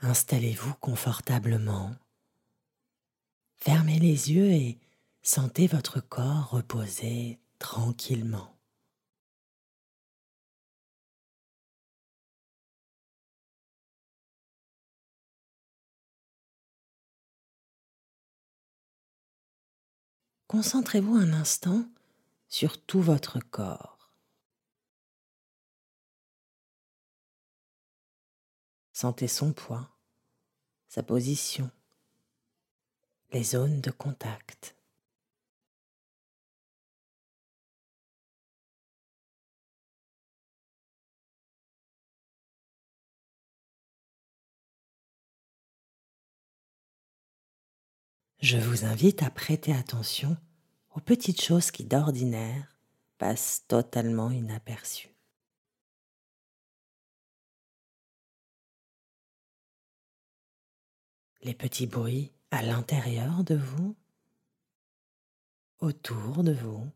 Installez-vous confortablement. Fermez les yeux et sentez votre corps reposer tranquillement. Concentrez-vous un instant sur tout votre corps. Sentez son poids, sa position, les zones de contact. Je vous invite à prêter attention aux petites choses qui d'ordinaire passent totalement inaperçues. Les petits bruits à l'intérieur de vous, autour de vous.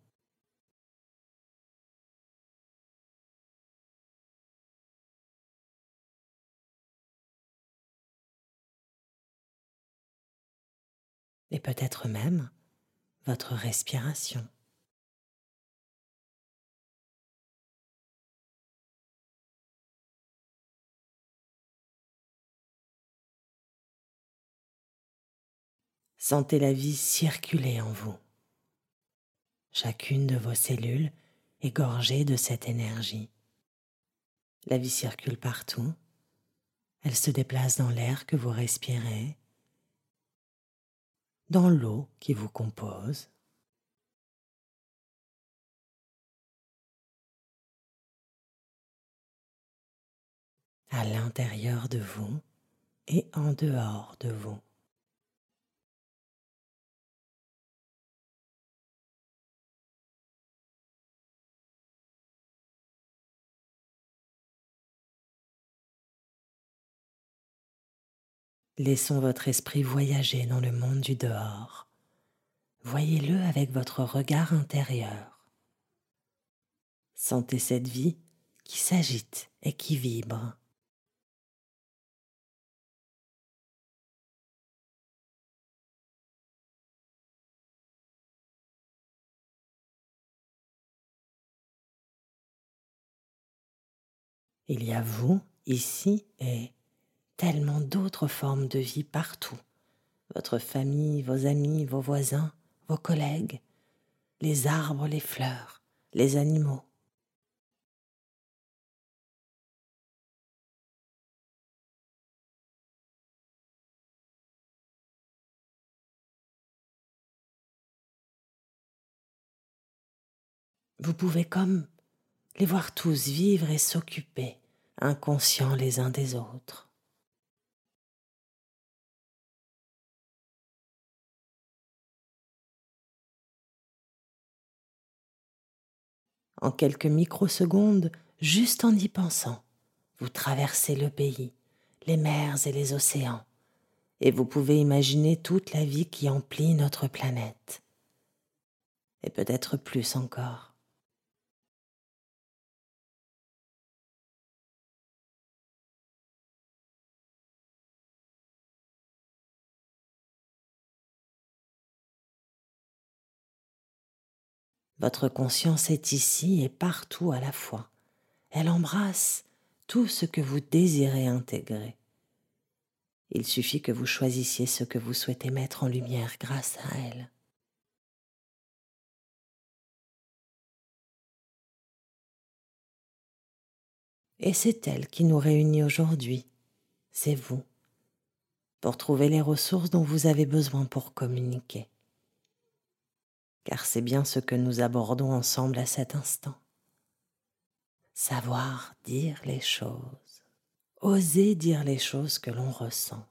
Et peut-être même votre respiration. Sentez la vie circuler en vous. Chacune de vos cellules est gorgée de cette énergie. La vie circule partout. Elle se déplace dans l'air que vous respirez, dans l'eau qui vous compose. à l'intérieur de vous et en dehors de vous. Laissons votre esprit voyager dans le monde du dehors. Voyez-le avec votre regard intérieur. Sentez cette vie qui s'agite et qui vibre. Il y a vous ici et tellement d'autres formes de vie partout. Votre famille, vos amis, vos voisins, vos collègues, les arbres, les fleurs, les animaux. Vous pouvez comme les voir tous vivre et s'occuper, inconscients les uns des autres. En quelques microsecondes, juste en y pensant, vous traversez le pays, les mers et les océans, et vous pouvez imaginer toute la vie qui emplit notre planète, et peut-être plus encore. Votre conscience est ici et partout à la fois. Elle embrasse tout ce que vous désirez intégrer. Il suffit que vous choisissiez ce que vous souhaitez mettre en lumière grâce à elle. Et c'est elle qui nous réunit aujourd'hui, c'est vous, pour trouver les ressources dont vous avez besoin pour communiquer car c'est bien ce que nous abordons ensemble à cet instant. Savoir dire les choses, oser dire les choses que l'on ressent.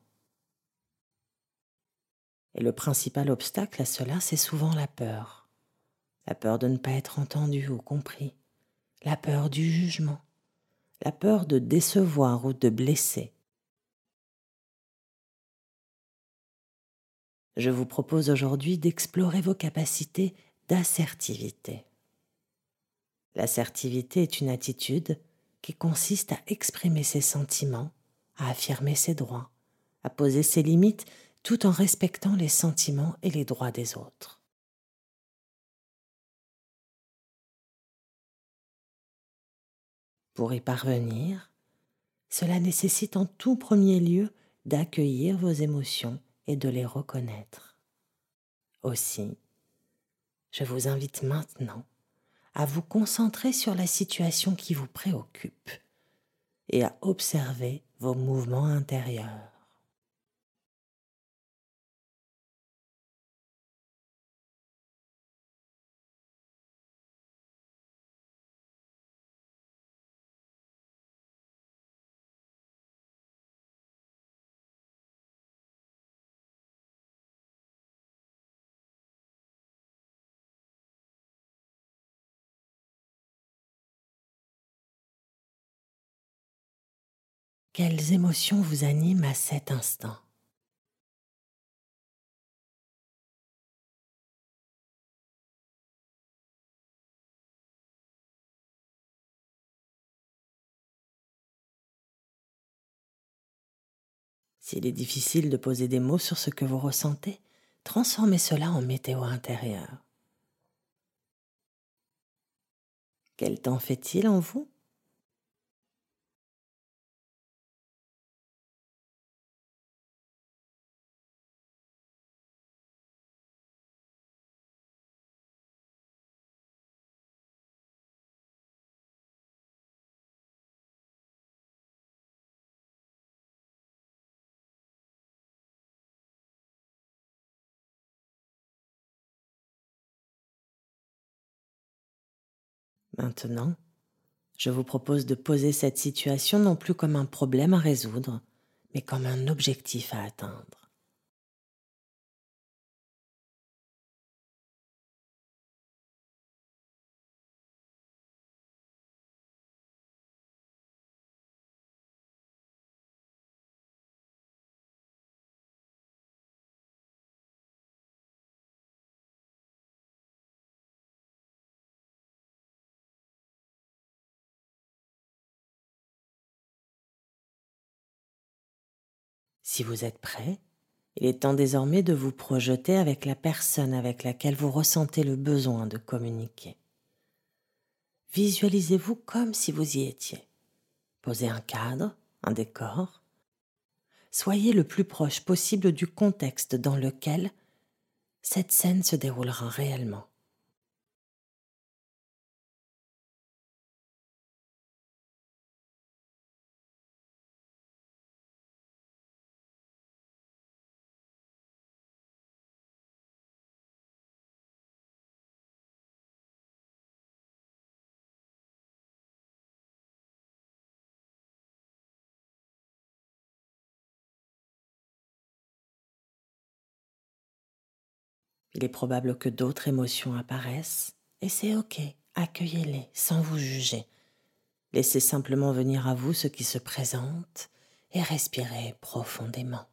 Et le principal obstacle à cela, c'est souvent la peur. La peur de ne pas être entendu ou compris, la peur du jugement, la peur de décevoir ou de blesser, je vous propose aujourd'hui d'explorer vos capacités d'assertivité. L'assertivité est une attitude qui consiste à exprimer ses sentiments, à affirmer ses droits, à poser ses limites tout en respectant les sentiments et les droits des autres. Pour y parvenir, cela nécessite en tout premier lieu d'accueillir vos émotions de les reconnaître. Aussi, je vous invite maintenant à vous concentrer sur la situation qui vous préoccupe et à observer vos mouvements intérieurs. Quelles émotions vous animent à cet instant? S'il est difficile de poser des mots sur ce que vous ressentez, transformez cela en météo intérieure. Quel temps fait-il en vous? Maintenant, je vous propose de poser cette situation non plus comme un problème à résoudre, mais comme un objectif à atteindre. Si vous êtes prêt, il est temps désormais de vous projeter avec la personne avec laquelle vous ressentez le besoin de communiquer. Visualisez-vous comme si vous y étiez. Posez un cadre, un décor. Soyez le plus proche possible du contexte dans lequel cette scène se déroulera réellement. Il est probable que d'autres émotions apparaissent, et c'est OK, accueillez-les sans vous juger. Laissez simplement venir à vous ce qui se présente et respirez profondément.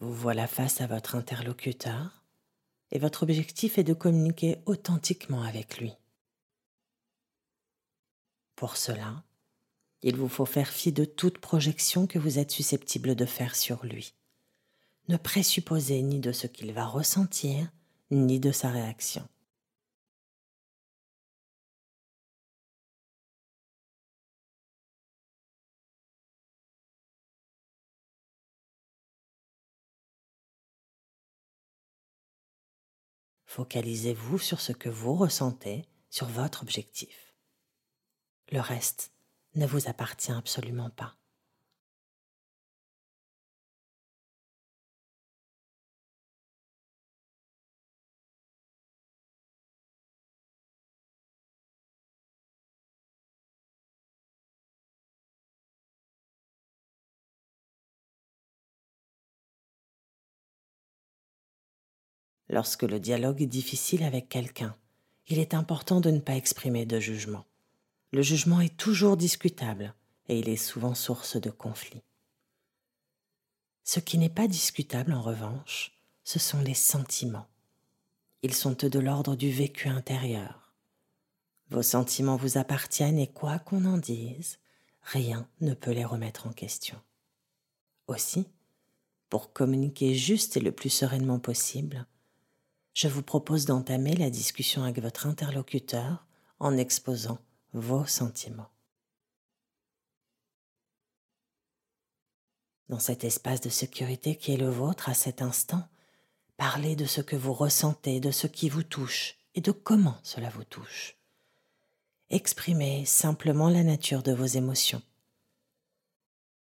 Vous voilà face à votre interlocuteur et votre objectif est de communiquer authentiquement avec lui. Pour cela, il vous faut faire fi de toute projection que vous êtes susceptible de faire sur lui. Ne présupposez ni de ce qu'il va ressentir, ni de sa réaction. Focalisez-vous sur ce que vous ressentez, sur votre objectif. Le reste ne vous appartient absolument pas. Lorsque le dialogue est difficile avec quelqu'un, il est important de ne pas exprimer de jugement. Le jugement est toujours discutable et il est souvent source de conflits. Ce qui n'est pas discutable en revanche, ce sont les sentiments. Ils sont de l'ordre du vécu intérieur. Vos sentiments vous appartiennent et quoi qu'on en dise, rien ne peut les remettre en question. Aussi, pour communiquer juste et le plus sereinement possible, je vous propose d'entamer la discussion avec votre interlocuteur en exposant vos sentiments. Dans cet espace de sécurité qui est le vôtre à cet instant, parlez de ce que vous ressentez, de ce qui vous touche et de comment cela vous touche. Exprimez simplement la nature de vos émotions.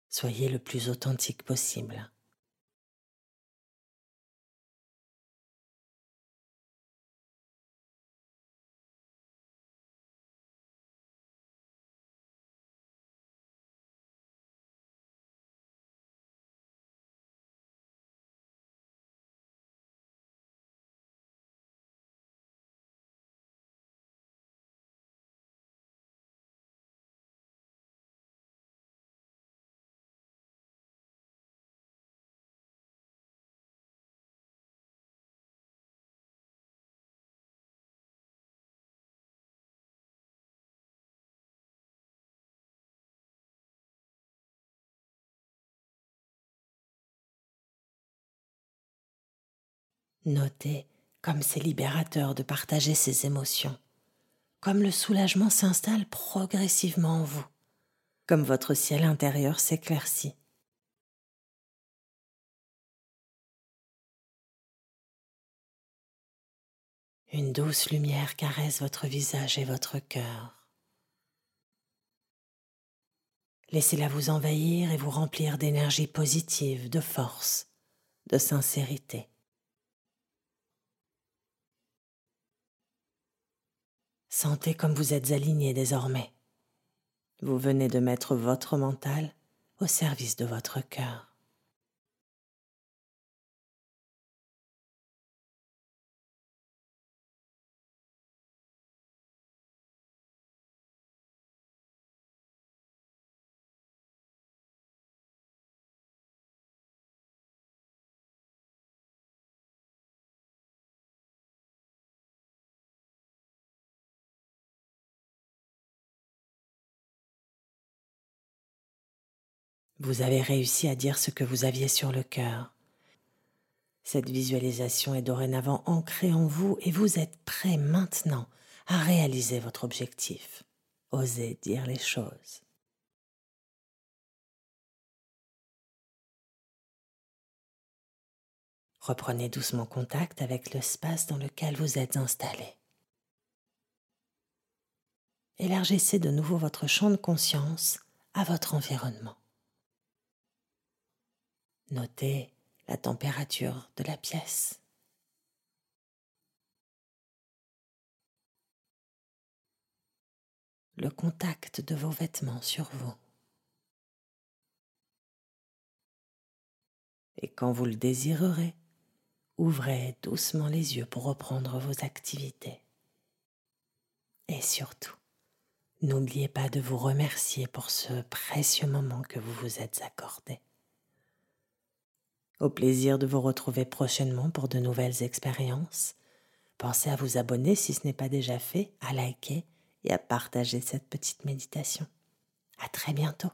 Soyez le plus authentique possible. Notez comme c'est libérateur de partager ses émotions, comme le soulagement s'installe progressivement en vous, comme votre ciel intérieur s'éclaircit. Une douce lumière caresse votre visage et votre cœur. Laissez-la vous envahir et vous remplir d'énergie positive, de force, de sincérité. Sentez comme vous êtes aligné désormais. Vous venez de mettre votre mental au service de votre cœur. Vous avez réussi à dire ce que vous aviez sur le cœur. Cette visualisation est dorénavant ancrée en vous et vous êtes prêt maintenant à réaliser votre objectif. Osez dire les choses. Reprenez doucement contact avec l'espace dans lequel vous êtes installé. Élargissez de nouveau votre champ de conscience à votre environnement. Notez la température de la pièce. Le contact de vos vêtements sur vous. Et quand vous le désirerez, ouvrez doucement les yeux pour reprendre vos activités. Et surtout, n'oubliez pas de vous remercier pour ce précieux moment que vous vous êtes accordé. Au plaisir de vous retrouver prochainement pour de nouvelles expériences. Pensez à vous abonner si ce n'est pas déjà fait, à liker et à partager cette petite méditation. À très bientôt.